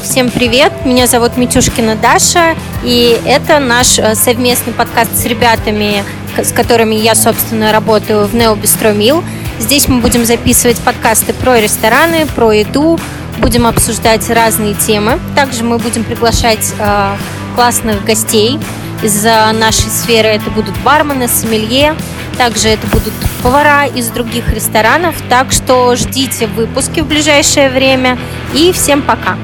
Итак, всем привет. Меня зовут Митюшкина Даша, и это наш э, совместный подкаст с ребятами, с которыми я, собственно, работаю в Neo Bistro Mill. Здесь мы будем записывать подкасты про рестораны, про еду, будем обсуждать разные темы. Также мы будем приглашать э, классных гостей из э, нашей сферы. Это будут бармены, сомелье, также это будут повара из других ресторанов. Так что ждите выпуски в ближайшее время. И всем пока!